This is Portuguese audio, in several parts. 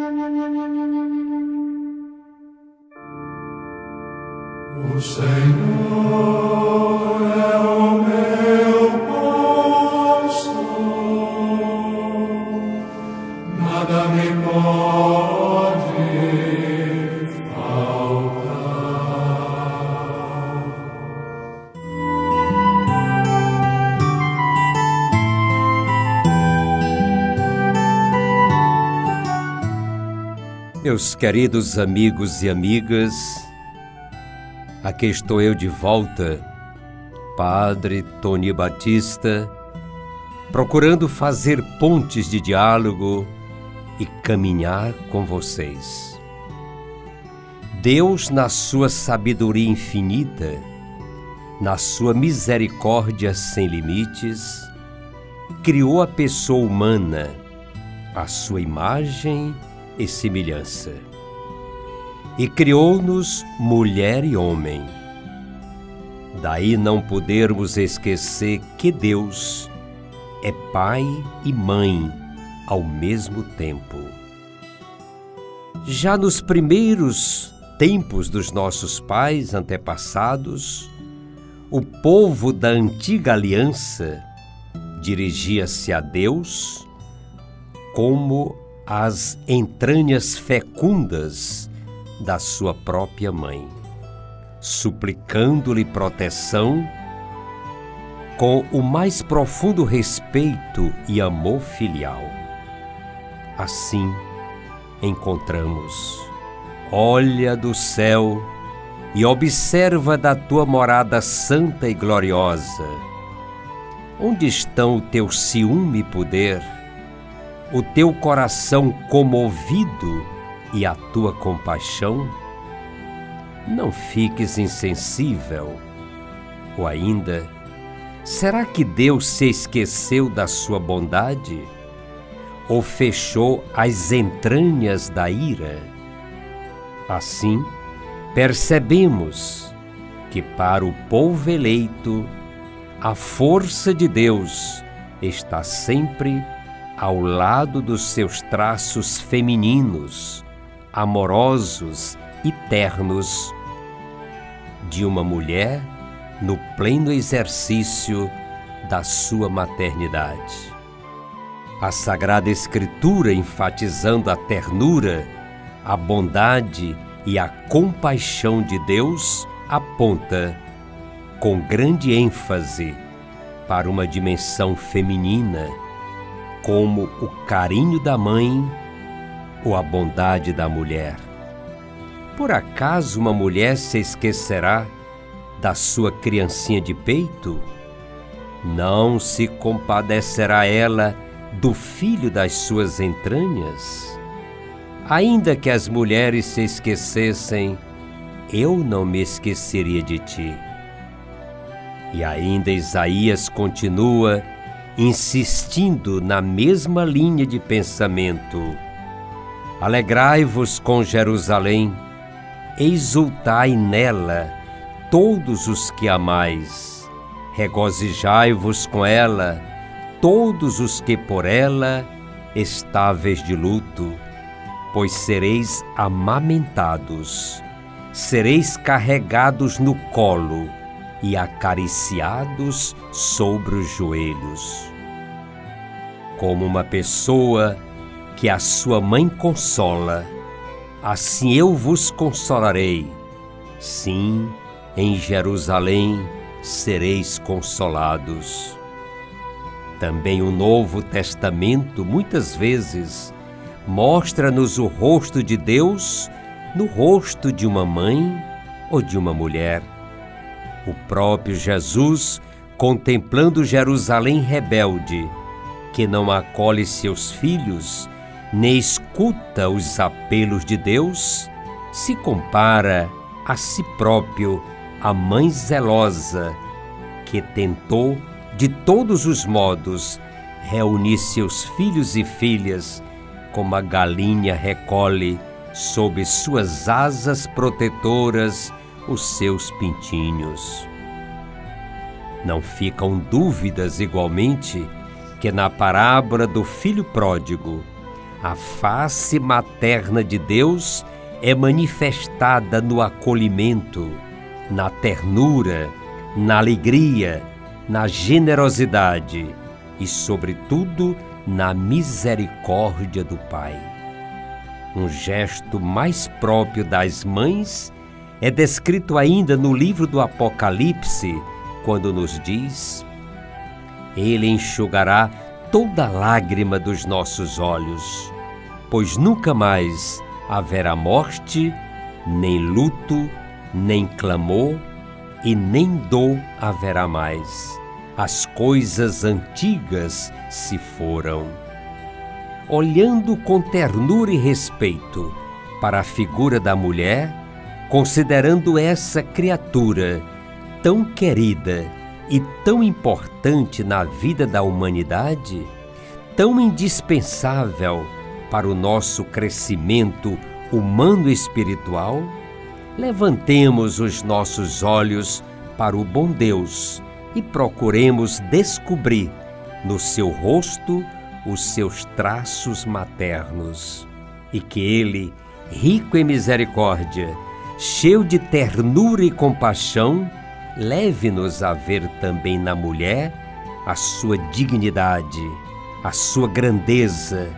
O Senhor é o meu pastor, nada me pode Meus queridos amigos e amigas, aqui estou eu de volta, Padre Tony Batista, procurando fazer pontes de diálogo e caminhar com vocês. Deus, na sua sabedoria infinita, na sua misericórdia sem limites, criou a pessoa humana, à sua imagem e semelhança. E criou-nos mulher e homem. Daí não podermos esquecer que Deus é pai e mãe ao mesmo tempo. Já nos primeiros tempos dos nossos pais antepassados, o povo da antiga aliança dirigia-se a Deus como as entranhas fecundas da sua própria mãe, suplicando-lhe proteção com o mais profundo respeito e amor filial. Assim encontramos: olha do céu e observa da tua morada santa e gloriosa. Onde estão o teu ciúme e poder? O teu coração comovido e a tua compaixão? Não fiques insensível. Ou ainda, será que Deus se esqueceu da sua bondade? Ou fechou as entranhas da ira? Assim, percebemos que para o povo eleito, a força de Deus está sempre ao lado dos seus traços femininos, amorosos e ternos, de uma mulher no pleno exercício da sua maternidade. A Sagrada Escritura, enfatizando a ternura, a bondade e a compaixão de Deus, aponta com grande ênfase para uma dimensão feminina como o carinho da mãe ou a bondade da mulher. Por acaso uma mulher se esquecerá da sua criancinha de peito? Não se compadecerá ela do filho das suas entranhas? Ainda que as mulheres se esquecessem, eu não me esqueceria de ti. E ainda Isaías continua insistindo na mesma linha de pensamento. Alegrai-vos com Jerusalém, exultai nela todos os que amais. Regozijai-vos com ela, todos os que por ela estáveis de luto, pois sereis amamentados, sereis carregados no colo e acariciados sobre os joelhos. Como uma pessoa que a sua mãe consola, assim eu vos consolarei. Sim, em Jerusalém sereis consolados. Também o Novo Testamento muitas vezes mostra-nos o rosto de Deus no rosto de uma mãe ou de uma mulher o próprio Jesus, contemplando Jerusalém rebelde, que não acolhe seus filhos, nem escuta os apelos de Deus, se compara a si próprio a mãe zelosa, que tentou, de todos os modos, reunir seus filhos e filhas, como a galinha recolhe sob suas asas protetoras os seus pintinhos. Não ficam dúvidas, igualmente, que na parábola do filho pródigo, A face materna de Deus é manifestada no acolhimento, na ternura, na alegria, na generosidade e, sobretudo, na misericórdia do Pai. Um gesto mais próprio das mães é descrito ainda no livro do Apocalipse, quando nos diz: Ele enxugará toda lágrima dos nossos olhos, pois nunca mais haverá morte, nem luto, nem clamor e nem dor haverá mais. As coisas antigas se foram. Olhando com ternura e respeito para a figura da mulher, considerando essa criatura tão querida e tão importante na vida da humanidade, tão indispensável para o nosso crescimento humano e espiritual, levantemos os nossos olhos para o bom Deus e procuremos descobrir no seu rosto os seus traços maternos. E que Ele, rico em misericórdia, cheio de ternura e compaixão, leve-nos a ver também na mulher a sua dignidade, a sua grandeza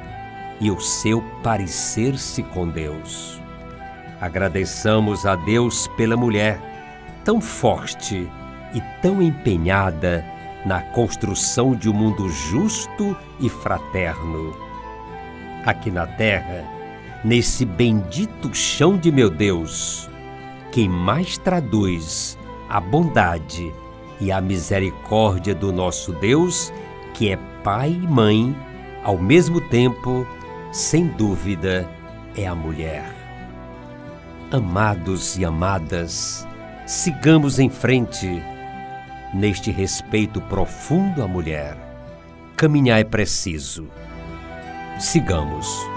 e o seu parecer-se com Deus. Agradeçamos a Deus pela mulher tão forte e tão empenhada na construção de um mundo justo e fraterno. Aqui na terra, nesse bendito chão de meu Deus, quem mais traduz a bondade e a misericórdia do nosso Deus, que é pai e mãe, ao mesmo tempo, sem dúvida, é a mulher. Amados e amadas, sigamos em frente neste respeito profundo à mulher. Caminhar é preciso. Sigamos.